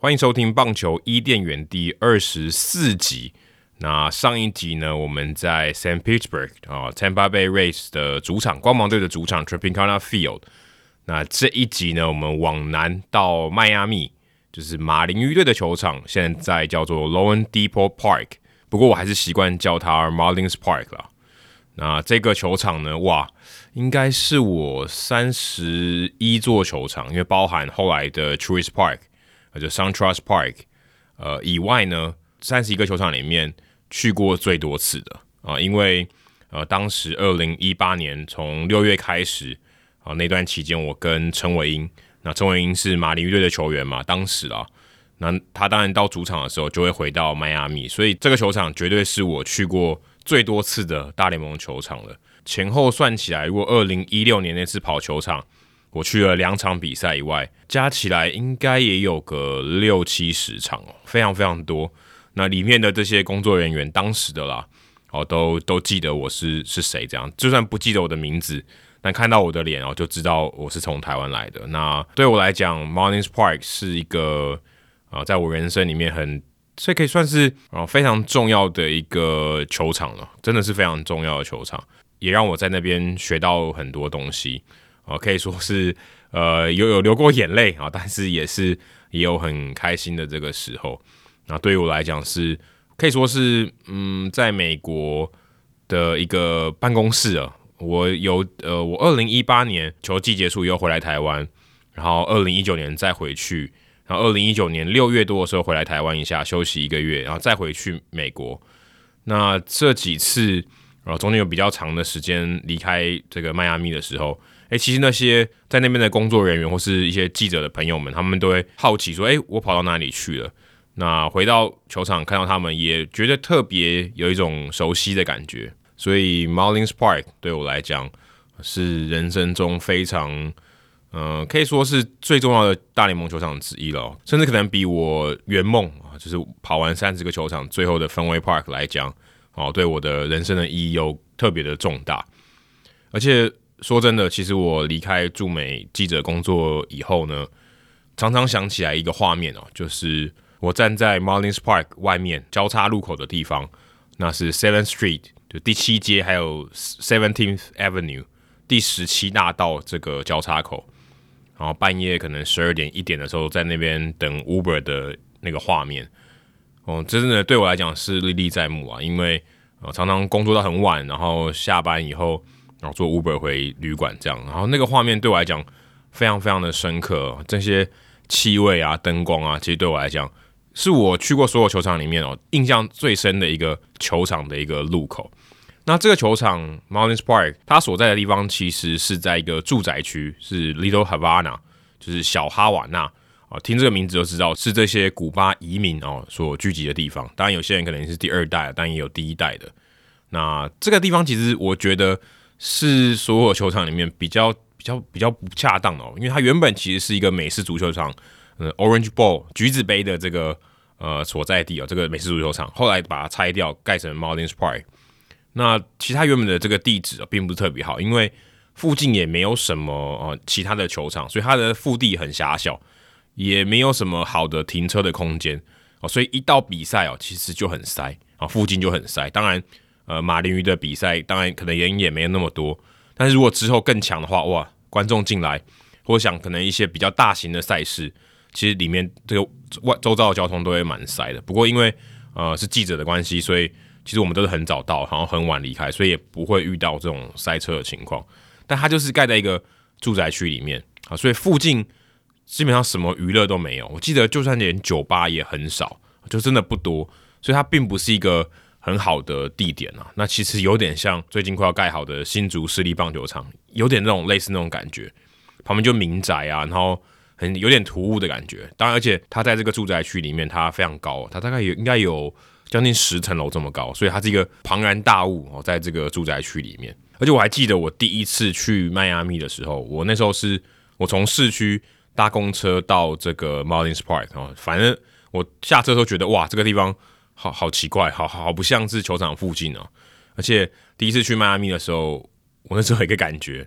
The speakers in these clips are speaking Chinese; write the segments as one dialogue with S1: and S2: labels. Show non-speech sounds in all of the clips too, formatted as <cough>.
S1: 欢迎收听《棒球伊甸园》第二十四集。那上一集呢，我们在 San Pittsburgh 啊，Tampa Bay Rays 的主场，光芒队的主场 t r i p i n g c a n a Field。那这一集呢，我们往南到迈阿密，就是马林鱼队的球场，现在叫做 loanDepot Park。不过我还是习惯叫它 Marlins Park 啦。那这个球场呢，哇，应该是我三十一座球场，因为包含后来的 Truist Park，就 SunTrust Park，呃以外呢，三十一个球场里面去过最多次的啊，因为呃当时二零一八年从六月开始。啊，那段期间我跟陈伟英，那陈伟英是马林鱼队的球员嘛，当时啊，那他当然到主场的时候就会回到迈阿密，所以这个球场绝对是我去过最多次的大联盟球场了。前后算起来，如果二零一六年那次跑球场我去了两场比赛以外，加起来应该也有个六七十场哦，非常非常多。那里面的这些工作人员，当时的啦，哦，都都记得我是是谁，这样，就算不记得我的名字。但看到我的脸哦，就知道我是从台湾来的。那对我来讲，Morning's Park 是一个啊，在我人生里面很，这可以算是啊非常重要的一个球场了，真的是非常重要的球场，也让我在那边学到很多东西啊，可以说是呃有有流过眼泪啊，但是也是也有很开心的这个时候。那对于我来讲是可以说是嗯，在美国的一个办公室啊。我有呃，我二零一八年球季结束以后回来台湾，然后二零一九年再回去，然后二零一九年六月多的时候回来台湾一下休息一个月，然后再回去美国。那这几次，然后中间有比较长的时间离开这个迈阿密的时候，诶，其实那些在那边的工作人员或是一些记者的朋友们，他们都会好奇说，诶，我跑到哪里去了？那回到球场看到他们，也觉得特别有一种熟悉的感觉。所以 Marlins Park 对我来讲是人生中非常，呃，可以说是最重要的大联盟球场之一了，甚至可能比我圆梦啊，就是跑完三十个球场最后的氛围 Park 来讲，哦，对我的人生的意义又特别的重大。而且说真的，其实我离开驻美记者工作以后呢，常常想起来一个画面哦，就是我站在 Marlins Park 外面交叉路口的地方，那是 Seven Street。就第七街还有 Seventeenth Avenue 第十七大道这个交叉口，然后半夜可能十二点一点的时候在那边等 Uber 的那个画面，哦，真的对我来讲是历历在目啊，因为呃常常工作到很晚，然后下班以后然后坐 Uber 回旅馆这样，然后那个画面对我来讲非常非常的深刻，这些气味啊、灯光啊，其实对我来讲是我去过所有球场里面哦印象最深的一个球场的一个路口。那这个球场 Marlins Park，它所在的地方其实是在一个住宅区，是 Little Havana，就是小哈瓦那啊。听这个名字就知道是这些古巴移民哦所聚集的地方。当然，有些人可能是第二代，但也有第一代的。那这个地方其实我觉得是所有球场里面比较比较比较不恰当哦，因为它原本其实是一个美式足球场，呃，Orange Bowl 橘子杯的这个呃所在地哦，这个美式足球场后来把它拆掉，盖成 Marlins Park。那其他原本的这个地址啊，并不是特别好，因为附近也没有什么呃其他的球场，所以它的腹地很狭小，也没有什么好的停车的空间哦，所以一到比赛哦，其实就很塞啊，附近就很塞。当然，呃，马林鱼的比赛当然可能人也没有那么多，但是如果之后更强的话，哇，观众进来，或想可能一些比较大型的赛事，其实里面这个外周遭的交通都会蛮塞的。不过因为呃是记者的关系，所以。其实我们都是很早到，然后很晚离开，所以也不会遇到这种塞车的情况。但它就是盖在一个住宅区里面啊，所以附近基本上什么娱乐都没有。我记得就算连酒吧也很少，就真的不多。所以它并不是一个很好的地点啊。那其实有点像最近快要盖好的新竹市立棒球场，有点那种类似那种感觉。旁边就民宅啊，然后很有点突兀的感觉。当然，而且它在这个住宅区里面，它非常高，它大概有应该有。将近十层楼这么高，所以它是一个庞然大物哦，在这个住宅区里面。而且我还记得我第一次去迈阿密的时候，我那时候是我从市区搭公车到这个 Marlins Park 哦，反正我下车都觉得哇，这个地方好好奇怪，好好不像是球场附近哦。而且第一次去迈阿密的时候，我那时候有一个感觉，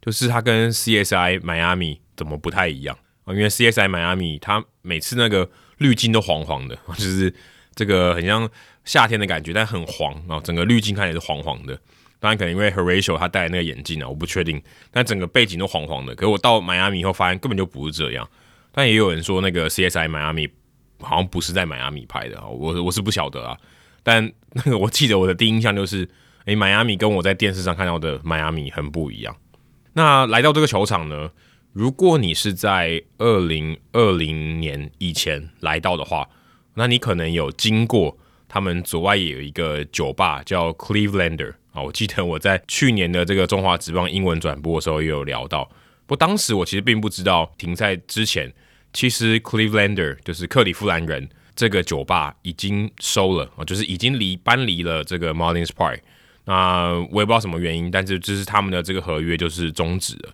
S1: 就是它跟 CSI 迈阿密怎么不太一样啊？因为 CSI 迈阿密它每次那个滤镜都黄黄的，<laughs> 就是这个很像夏天的感觉，但很黄啊，整个滤镜看起来是黄黄的。当然可能因为 Horatio 他戴的那个眼镜啊，我不确定，但整个背景都黄黄的。可是我到迈阿密以后发现根本就不是这样。但也有人说那个 CSI 迈阿密好像不是在迈阿密拍的啊，我我是不晓得啊。但那个我记得我的第一印象就是，诶、迈阿密跟我在电视上看到的迈阿密很不一样。那来到这个球场呢，如果你是在二零二零年以前来到的话，那你可能有经过他们左外也有一个酒吧叫 Clevelander 啊。我记得我在去年的这个中华职棒英文转播的时候也有聊到，不过当时我其实并不知道停赛之前，其实 Clevelander 就是克里夫兰人。这个酒吧已经收了啊，就是已经离搬离了这个 Marlins Park。那我也不知道什么原因，但是就是他们的这个合约就是终止了。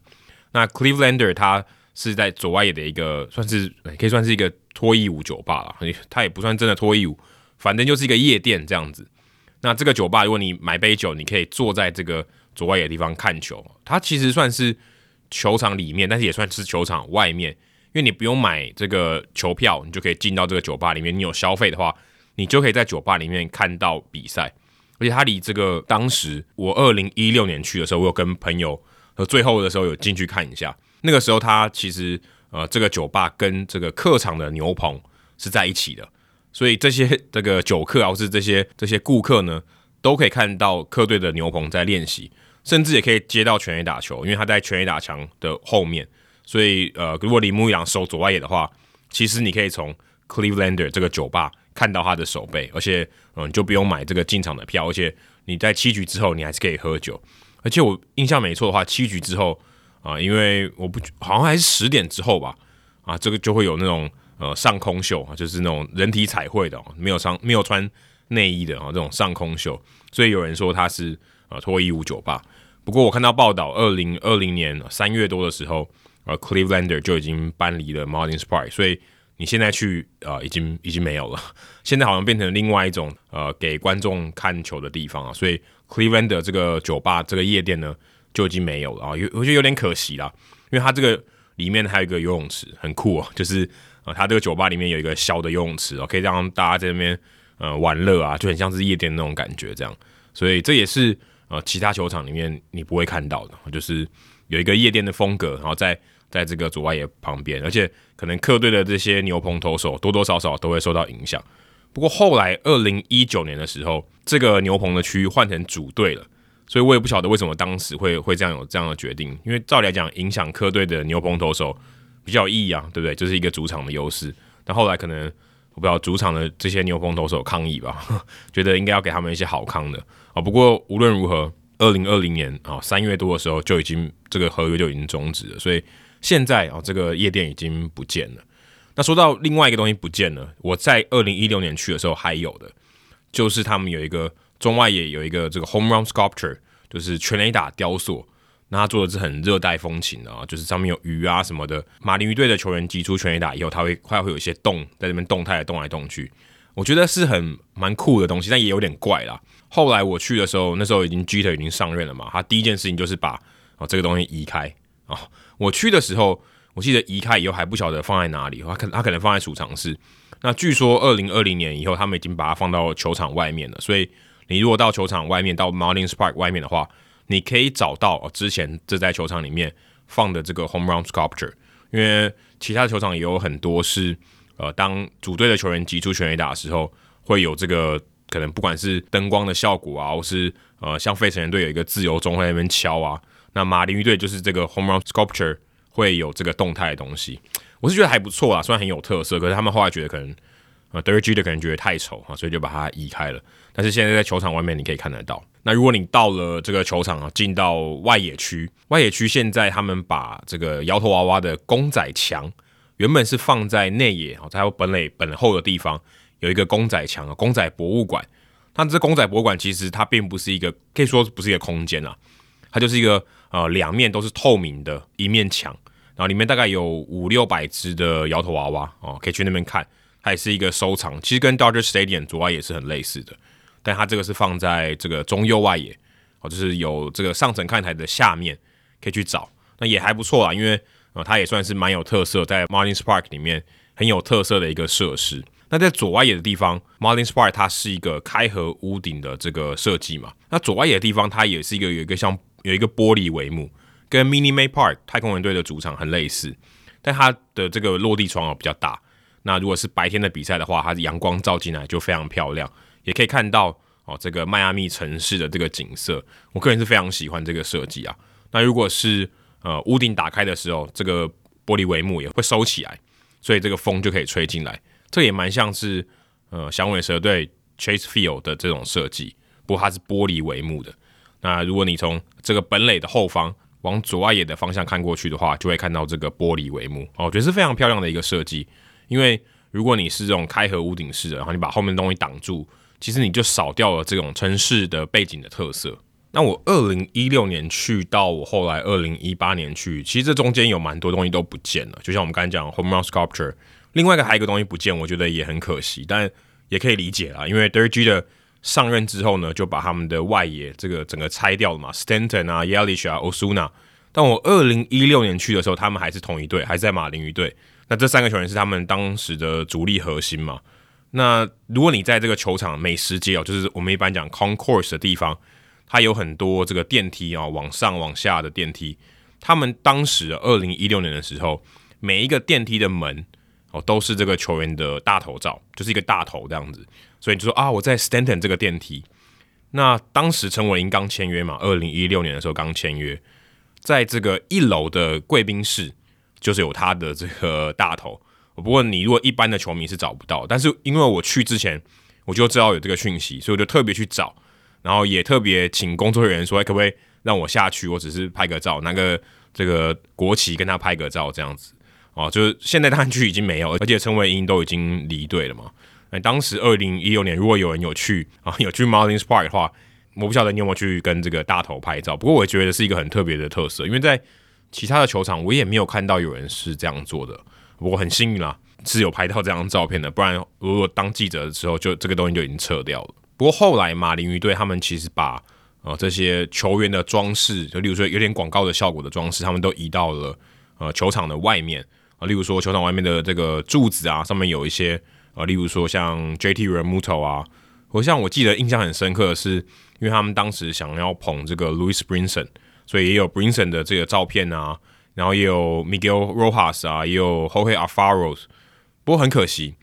S1: 那 Clevelander 他是在左外野的一个算是可以算是一个脱衣舞酒吧了，他也不算真的脱衣舞，反正就是一个夜店这样子。那这个酒吧，如果你买杯酒，你可以坐在这个左外野的地方看球。它其实算是球场里面，但是也算是球场外面。因为你不用买这个球票，你就可以进到这个酒吧里面。你有消费的话，你就可以在酒吧里面看到比赛。而且它离这个当时我二零一六年去的时候，我有跟朋友和最后的时候有进去看一下。那个时候，他其实呃这个酒吧跟这个客场的牛棚是在一起的，所以这些这个酒客啊，或是这些这些顾客呢，都可以看到客队的牛棚在练习，甚至也可以接到全垒打球，因为他在全垒打墙的后面。所以，呃，如果铃木阳守左外野的话，其实你可以从 Clevelander 这个酒吧看到他的守备，而且，嗯、就不用买这个进场的票，而且你在七局之后你还是可以喝酒。而且我印象没错的话，七局之后啊、因为我不好像还是十点之后吧，啊，这个就会有那种呃上空秀啊，就是那种人体彩绘的，没有上没有穿内衣的啊，这种上空秀。所以有人说他是呃脱衣舞酒吧。不过我看到报道，二零二零年三月多的时候。呃，Clevelander 就已经搬离了 Marlins Park，所以你现在去呃，已经已经没有了。现在好像变成另外一种呃，给观众看球的地方啊。所以 Cleveland 这个酒吧这个夜店呢，就已经没有了啊。有我觉得有点可惜啦，因为它这个里面还有一个游泳池，很酷哦。<laughs> 就是呃，它这个酒吧里面有一个小的游泳池哦，可以让大家在那边呃玩乐啊，就很像是夜店那种感觉这样。所以这也是呃，其他球场里面你不会看到的，就是有一个夜店的风格，然后在。在这个左外野旁边，而且可能客队的这些牛棚投手多多少少都会受到影响。不过后来二零一九年的时候，这个牛棚的区域换成主队了，所以我也不晓得为什么当时会会这样有这样的决定。因为照理来讲，影响客队的牛棚投手比较有意义啊，对不对？这、是一个主场的优势。但后来可能我不知道主场的这些牛棚投手抗议吧，<laughs> 觉得应该要给他们一些好康的啊。不过无论如何，二零二零年啊三月多的时候就已经这个合约就已经终止了，所以。现在啊，这个夜店已经不见了。那说到另外一个东西不见了，我在二零一六年去的时候还有的，就是他们有一个中外野有一个这个 home run sculpture，就是全垒打雕塑。那他做的是很热带风情的啊，就是上面有鱼啊什么的。马林鱼队的球员击出全垒打以后，他会快会有一些动在这边动态的动来动去。我觉得是很蛮酷的东西，但也有点怪啦。后来我去的时候，那时候已经 Jeter 已经上任了嘛，他第一件事情就是把啊这个东西移开啊。我去的时候，我记得移开以后还不晓得放在哪里，他可他可能放在储藏室。那据说二零二零年以后，他们已经把它放到球场外面了。所以你如果到球场外面，到 Marlins Park 外面的话，你可以找到之前这在球场里面放的这个 Home Run Sculpture。因为其他的球场也有很多是呃，当主队的球员击出全垒打的时候，会有这个可能不管是灯光的效果啊，或是呃像费城人队有一个自由钟在那边敲啊。那马林鱼队就是这个 home run sculpture 会有这个动态的东西，我是觉得还不错啊，虽然很有特色，可是他们后来觉得可能呃 Derek Jeter 可能觉得太丑啊，所以就把它移开了。但是现在在球场外面你可以看得到。那如果你到了这个球场啊，进到外野区，外野区现在他们把这个摇头娃娃的公仔墙原本是放在内野啊，在本垒本后的地方有一个公仔墙啊，公仔博物馆。那这公仔博物馆其实它并不是一个，可以说不是一个空间啊，它就是一个。呃，两面都是透明的一面墙，然后里面大概有五六百只的摇头娃娃哦，可以去那边看。它也是一个收藏，其实跟 Dodger Stadium 左外也是很类似的，但它这个是放在这个中右外野，哦，就是有这个上层看台的下面可以去找，那也还不错啊，因为呃它也算是蛮有特色，在 Marlins Park 里面很有特色的一个设施。那在左外野的地方，Marlins Park 它是一个开合屋顶的这个设计嘛，那左外野的地方它也是一个有一个像有一个玻璃帷幕，跟 Mini May Park 太空人队的主场很类似，但它的这个落地窗哦比较大。那如果是白天的比赛的话，它的阳光照进来就非常漂亮，也可以看到哦这个迈阿密城市的这个景色。我个人是非常喜欢这个设计啊。那如果是呃屋顶打开的时候，这个玻璃帷幕也会收起来，所以这个风就可以吹进来。这也蛮像是呃响尾蛇队 Chase Field 的这种设计，不过它是玻璃帷幕的。那如果你从这个本垒的后方往左外野的方向看过去的话，就会看到这个玻璃帷幕哦，我觉得是非常漂亮的一个设计。因为如果你是这种开合屋顶式的，然后你把后面东西挡住，其实你就少掉了这种城市的背景的特色。那我二零一六年去到我后来二零一八年去，其实这中间有蛮多东西都不见了。就像我们刚才讲 Home Run Sculpture，另外一个还有一个东西不见，我觉得也很可惜，但也可以理解啦。因为 Derek Jeter 上任之后呢，就把他们的外野这个整个拆掉了嘛，Stanton 啊、Yelich 啊、Osuna。但我二零一六年去的时候，他们还是同一队，还是在马林鱼队。那这三个球员是他们当时的主力核心嘛？那如果你在这个球场美食街哦，就是我们一般讲 concourse 的地方，它有很多这个电梯啊，往上往下的电梯。他们当时二零一六年的时候，每一个电梯的门哦，都是这个球员的大头照，就是一个大头这样子。所以你就说啊，我在 Stanton 这个电梯。那当时陈伟英刚签约嘛，二零一六年的时候刚签约，在这个一楼的贵宾室。就是有他的这个大头，不过你如果一般的球迷是找不到，但是因为我去之前我就知道有这个讯息，所以我就特别去找，然后也特别请工作人员说，哎可不可以让我下去，我只是拍个照，拿个这个国旗跟他拍个照这样子哦。就是现在他去已经没有，而且陈伟英都已经离队了嘛。当时二零一六年，如果有人有去啊，<laughs> 有去 Marlins Park 的话，我不晓得你有没有去跟这个大头拍照。不过我觉得是一个很特别的特色，因为在其他的球场我也没有看到有人是这样做的，我很幸运啦，是有拍到这张照片的，不然如果当记者的时候，就这个东西就已经撤掉了。不过后来马林鱼队他们其实把呃这些球员的装饰，就例如说有点广告的效果的装饰，他们都移到了呃球场的外面啊，例如说球场外面的这个柱子啊，上面有一些呃，例如说像 JT Realmuto 啊，我像我记得印象很深刻的是，因为他们当时想要捧这个 Louis Brinson。所以也有 Brinson 的这个照片啊，然后也有 Miguel Rojas 啊，也有 Jorge Alfaro。不过很可惜，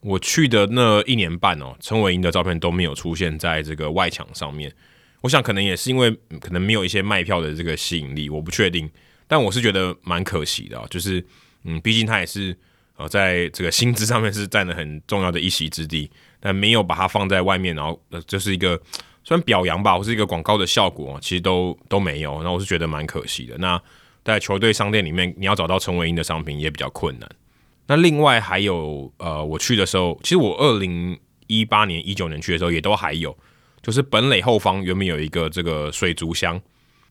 S1: 我去的那一年半哦，陈伟殷的照片都没有出现在这个外墙上面。我想可能也是因为可能没有一些卖票的这个吸引力，我不确定。但我是觉得蛮可惜的啊，就是嗯，毕竟他也是呃在这个薪资上面是占了很重要的一席之地，但没有把它放在外面，然后呃就是一个。算表扬吧，或是一个广告的效果，其实都都没有。那我是觉得蛮可惜的。那在球队商店里面，你要找到陈伟英的商品也比较困难。那另外还有，呃，我去的时候，其实我二零一八年、一九年去的时候也都还有，就是本垒后方原本有一个这个水族箱。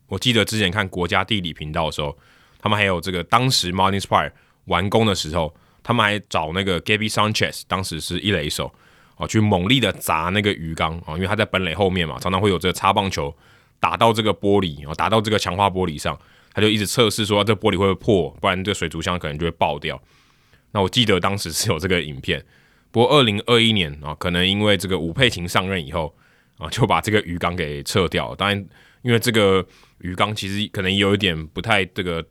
S1: 我记得之前看国家地理频道的时候，他们还有这个当时 Marlins Park 完工的时候，他们还找那个 Gabby Sanchez，当时是一垒手。哦，去猛力的砸那个鱼缸啊，因为他在本垒后面嘛，常常会有这个擦棒球打到这个玻璃，哦，打到这个强化玻璃上，他就一直测试说这玻璃会不会破，不然这水族箱可能就会爆掉。那我记得当时是有这个影片，不过二零二一年啊，可能因为这个吴佩琴上任以后啊，就把这个鱼缸给撤掉。当然，因为这个鱼缸其实可能有一点不太这个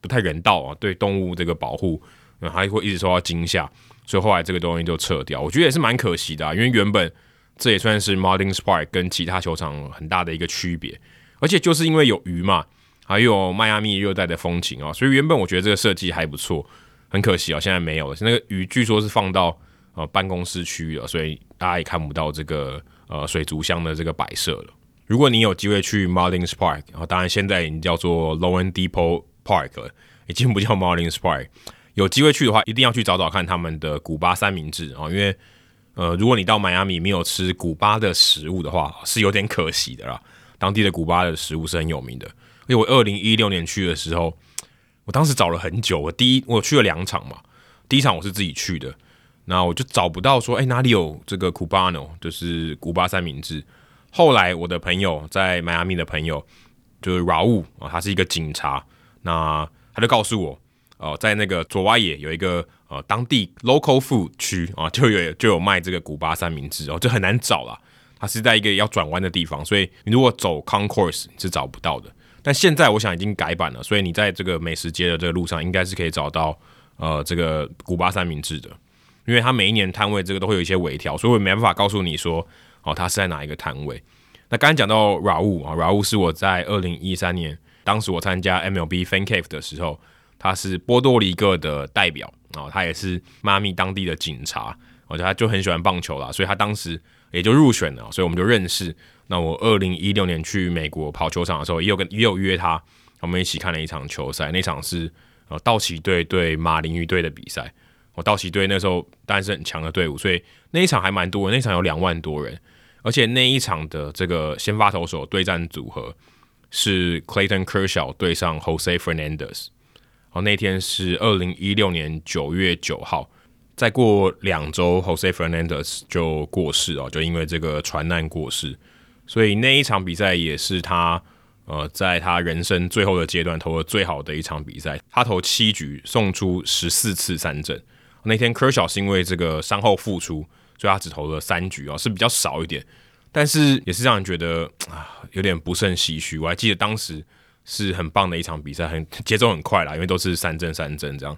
S1: 不太人道啊，对动物这个保护，嗯，还会一直受到惊吓。所以后来这个东西就撤掉，我觉得也是蛮可惜的啊，因为原本这也算是 Marlins Park 跟其他球场很大的一个区别，而且就是因为有鱼嘛，还有迈阿密热带的风情啊，所以原本我觉得这个设计还不错，很可惜啊，现在没有了。那个鱼据说是放到呃办公室区域了，所以大家也看不到这个呃水族箱的这个摆设了。如果你有机会去 Marlins Park，然后当然现在已经叫做 loanDepot Park 了，已经不叫 Marlins Park。有机会去的话，一定要去找找看他们的古巴三明治啊，因为呃，如果你到迈阿密没有吃古巴的食物的话，是有点可惜的啦。当地的古巴的食物是很有名的，因为我二零一六年去的时候，我当时找了很久，我第一我去了两场嘛，第一场我是自己去的，那我就找不到说，哎、哪里有这个 Cubano，就是古巴三明治。后来我的朋友在迈阿密的朋友就是 Raul 啊，他是一个警察，那他就告诉我，哦、在那个左瓦野有一个呃当地 local food 区啊，就有就有卖这个古巴三明治哦，就很难找啦。它是在一个要转弯的地方，所以你如果走 Concourse 是找不到的。但现在我想已经改版了，所以你在这个美食街的这个路上，应该是可以找到呃这个古巴三明治的。因为它每一年摊位这个都会有一些微调，所以我没办法告诉你说哦它是在哪一个摊位。那刚才讲到 Raul 啊，Raul 是我在二零一三年，当时我参加 MLB Fan Cave 的时候，他是波多黎各的代表啊，他也是妈咪当地的警察，我觉得他就很喜欢棒球啦，所以他当时。也就入选了，所以我们就认识。那我二零一六年去美国跑球场的时候，也有跟也有约他，我们一起看了一场球赛。那场是呃道奇队对马林鱼队的比赛。我道奇队那时候当然是很强的队伍，所以那一场还蛮多人，那场有两万多人。而且那一场的这个先发投手对战组合是 Clayton Kershaw 对上 Jose Fernandez。哦，那天是二零一六年九月九号。再过两周，Jose Fernandez 就过世哦，就因为这个船难过世，所以那一场比赛也是他呃在他人生最后的阶段投的最好的一场比赛。他投七局，送出十四次三振。那天 Kershaw 是因为这个伤后复出，所以他只投了三局哦，是比较少一点，但是也是让人觉得啊有点不胜唏嘘。我还记得当时是很棒的一场比赛，很节奏很快啦，因为都是三阵三阵这样。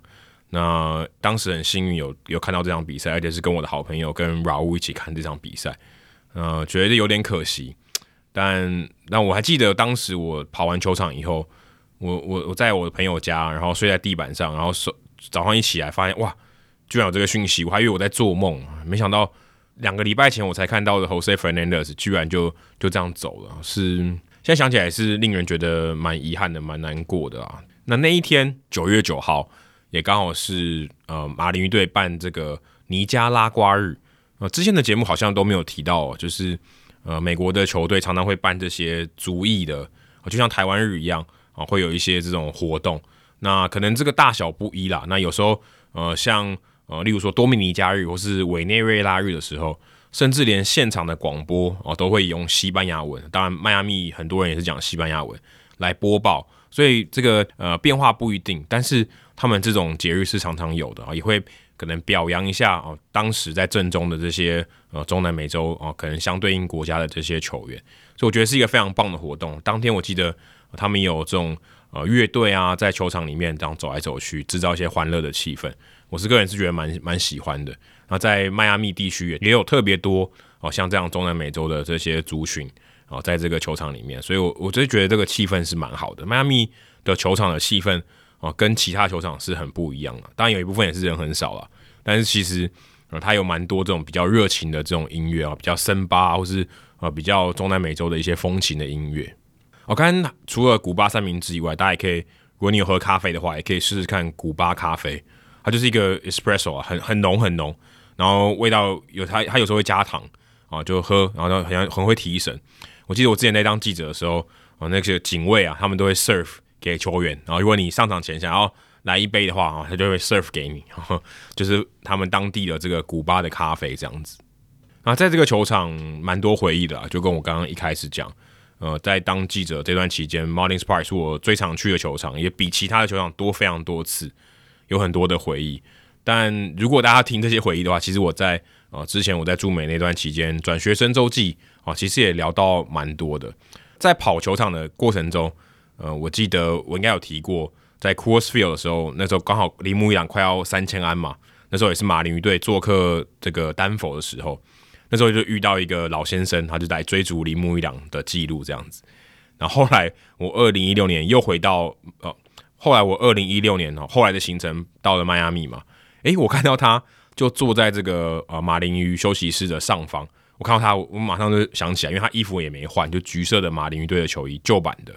S1: 那当时很幸运有有看到这场比赛，而且是跟我的好朋友跟 r a u 一起看这场比赛，呃，觉得有点可惜。但那我还记得当时我跑完球场以后，我我我在我的朋友家，然后睡在地板上，然后手早上一起来发现哇，居然有这个讯息，我还以为我在做梦，没想到两个礼拜前我才看到的 Jose Fernandez 居然就就这样走了，是现在想起来是令人觉得蛮遗憾的，蛮难过的啊。那那一天九月九号。也刚好是呃马林鱼队办这个尼加拉瓜日，呃之前的节目好像都没有提到，就是呃美国的球队常常会办这些族裔的，就像台湾日一样啊，会有一些这种活动。那可能这个大小不一啦。那有时候呃像呃例如说多米尼加日或是委内瑞拉日的时候，甚至连现场的广播哦，都会用西班牙文。当然迈阿密很多人也是讲西班牙文来播报，所以这个呃变化不一定，但是。他们这种节日是常常有的啊，也会可能表扬一下哦，当时在正中的这些呃中南美洲哦，可能相对应国家的这些球员，所以我觉得是一个非常棒的活动。当天我记得他们有这种呃乐队啊，在球场里面这样走来走去，制造一些欢乐的气氛。我是个人是觉得蛮蛮喜欢的。那在迈阿密地区也有特别多哦，像这样中南美洲的这些族群哦，在这个球场里面，所以我我就觉得这个气氛是蛮好的。迈阿密的球场的气氛。哦，跟其他球场是很不一样的。当然有一部分也是人很少了，但是其实呃，它有蛮多这种比较热情的这种音乐啊，比较森巴或是呃比较中南美洲的一些风情的音乐。我刚刚除了古巴三明治以外，大家也可以，如果你有喝咖啡的话，也可以试试看古巴咖啡。它就是一个 espresso 啊，很很浓很浓，然后味道有它，它有时候会加糖啊，就喝，然后呢，好像很会提神。我记得我之前在当记者的时候，啊，那些警卫啊，他们都会 serve。给球员，然后如果你上场前想要来一杯的话，啊，他就会 serve 给你，<laughs> 就是他们当地的这个古巴的咖啡这样子。那在这个球场蛮多回忆的啊，就跟我刚刚一开始讲，呃，在当记者这段期间，Marlins Park 是我最常去的球场，也比其他的球场多非常多次，有很多的回忆。但如果大家听这些回忆的话，其实我在呃之前我在驻美那段期间转学生周记啊，其实也聊到蛮多的，在跑球场的过程中。呃，我记得我应该有提过，在 Coors Field 的时候，那时候刚好铃木一朗快要三千安嘛，那时候也是马林鱼队做客这个丹佛的时候，那时候就遇到一个老先生，他就来追逐铃木一朗的记录这样子。然后后来我二零一六年又回到呃，后来我二零一六年哦，后来的行程到了迈阿密嘛，诶，我看到他就坐在这个呃马林鱼休息室的上方，我看到他，我马上就想起来，因为他衣服也没换，就橘色的马林鱼队的球衣，旧版的。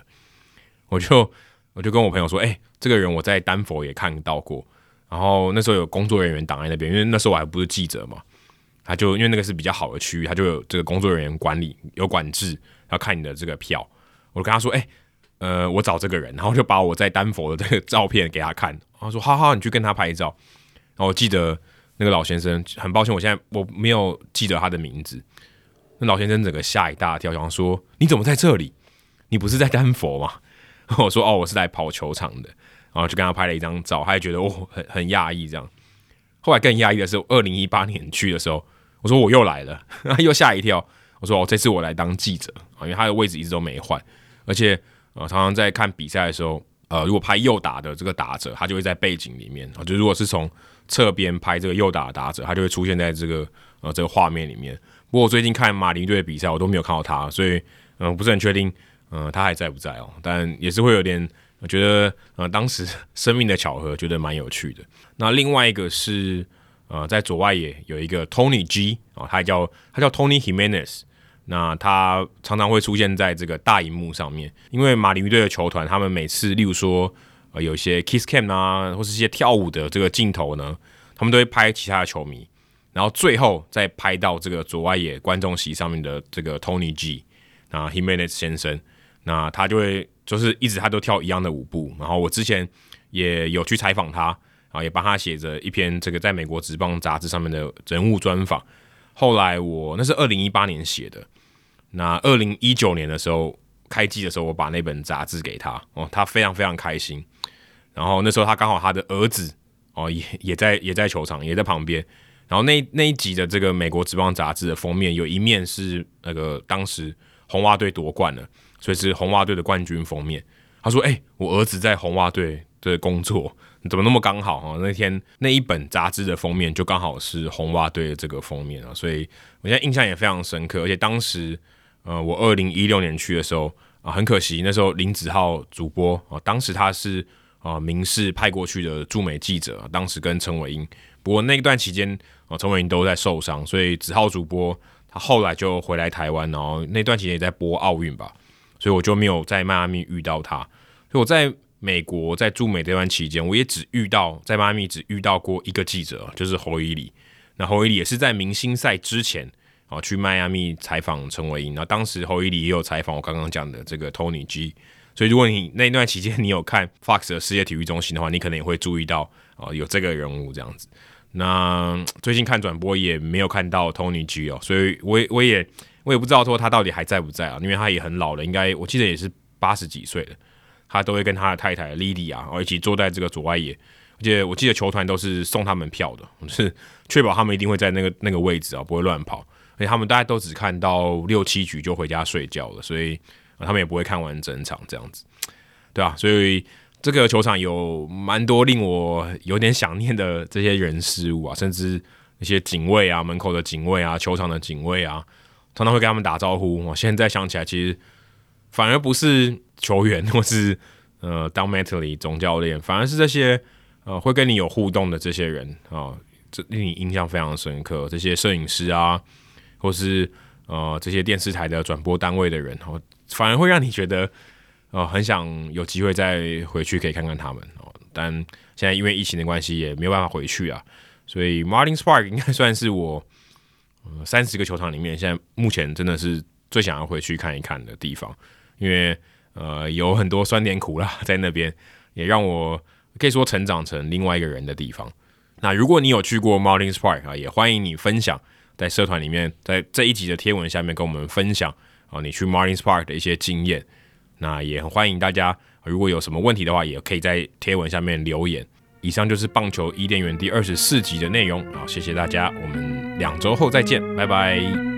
S1: 我就我就跟我朋友说，哎、欸，这个人我在丹佛也看到过。然后那时候有工作人员挡在那边，因为那时候我还不是记者嘛。他就因为那个是比较好的区域，他就有这个工作人员管理有管制，要看你的这个票。我就跟他说，哎、欸，呃，我找这个人，然后就把我在丹佛的这个照片给他看。<laughs> 他说，好好，你去跟他拍照。然后我记得那个老先生，很抱歉，我现在我没有记得他的名字。那老先生整个吓一大跳，想说：“你怎么在这里？你不是在丹佛吗？” <laughs> 我说：“哦，我是来跑球场的。”然后就跟他拍了一张照，他也觉得哦，很很讶异这样。后来更讶异的是，二零一八年去的时候，我说我又来了，<laughs> 他又吓一跳。我说：“哦，这次我来当记者，因为他的位置一直都没换，而且呃，常常在看比赛的时候，呃，如果拍右打的这个打者，他就会在背景里面啊，就如果是从侧边拍这个右打的打者，他就会出现在这个呃这个画面里面。不过我最近看马林队的比赛，我都没有看到他，所以嗯、不是很确定，嗯、他还在不在哦？但也是会有点，我觉得呃，当时 <laughs> 生命的巧合，觉得蛮有趣的。那另外一个是呃，在左外野有一个 Tony G 啊、哦，他叫他叫 Tony Jimenez。那他常常会出现在这个大荧幕上面，因为马林鱼队的球团，他们每次，例如说，呃，有一些 kiss cam 啊，或是一些跳舞的这个镜头呢，他们都会拍其他的球迷，然后最后再拍到这个左外野观众席上面的这个 Tony G 啊 Jimenez 先生，那他就会就是一直他都跳一样的舞步，然后我之前也有去采访他，啊，也帮他写着一篇这个在美国职棒杂志上面的人物专访，后来我那是二零一八年写的。那二零一九年的时候开机的时候，我把那本杂志给他哦，他非常非常开心。然后那时候他刚好他的儿子哦也也在也在球场也在旁边。然后那那一集的这个美国职棒杂志的封面有一面是那个当时红袜队夺冠了，所以是红袜队的冠军封面。他说：“哎、我儿子在红袜队的工作，你怎么那么刚好啊？那天那一本杂志的封面就刚好是红袜队的这个封面啊，所以我现在印象也非常深刻，而且当时。”呃，我二零一六年去的时候啊，很可惜，那时候林子浩主播啊，当时他是啊民视派过去的驻美记者，当时跟陈伟英，不过那段期间啊，陈伟英都在受伤，所以子浩主播他后来就回来台湾，然后那段期间也在播奥运吧，所以我就没有在迈阿密遇到他。所以我在美国在驻美这段期间，我也只遇到在迈阿密只遇到过一个记者，就是侯伊里。那侯伊里也是在明星赛之前。啊，去迈阿密采访陈伟英，那当时侯伊里也有采访我刚刚讲的这个 Tony G，所以如果你那一段期间你有看 Fox 的世界体育中心的话，你可能也会注意到啊有这个人物这样子。那最近看转播也没有看到 Tony G 哦，所以我我也我也不知道说他到底还在不在啊，因为他也很老了，应该我记得也是八十几岁了，他都会跟他的太太 Lily 啊一起坐在这个左外野，而且我记得球团都是送他们票的，是确保他们一定会在那个那个位置啊，不会乱跑。所以他们大概都只看到六七局就回家睡觉了，所以、他们也不会看完整场这样子，对啊，所以这个球场有蛮多令我有点想念的这些人事物啊，甚至一些警卫啊、门口的警卫啊、球场的警卫啊，常常会跟他们打招呼。我现在想起来，其实反而不是球员或是呃 d o m a t l y 总教练，反而是这些呃会跟你有互动的这些人啊，这令你印象非常深刻。这些摄影师啊。或是呃这些电视台的转播单位的人哦，反而会让你觉得呃很想有机会再回去可以看看他们哦。但现在因为疫情的关系也没有办法回去啊，所以 Marlins Park 应该算是我三十个球场里面现在目前真的是最想要回去看一看的地方，因为呃有很多酸甜苦辣 <laughs> 在那边，也让我可以说成长成另外一个人的地方。那如果你有去过 Marlins Park 啊，也欢迎你分享。在社团里面，在这一集的贴文下面跟我们分享啊，你去 Martin's Park 的一些经验。那也很欢迎大家，如果有什么问题的话，也可以在贴文下面留言。以上就是棒球伊甸园第二十四集的内容好，谢谢大家，我们两周后再见，拜拜。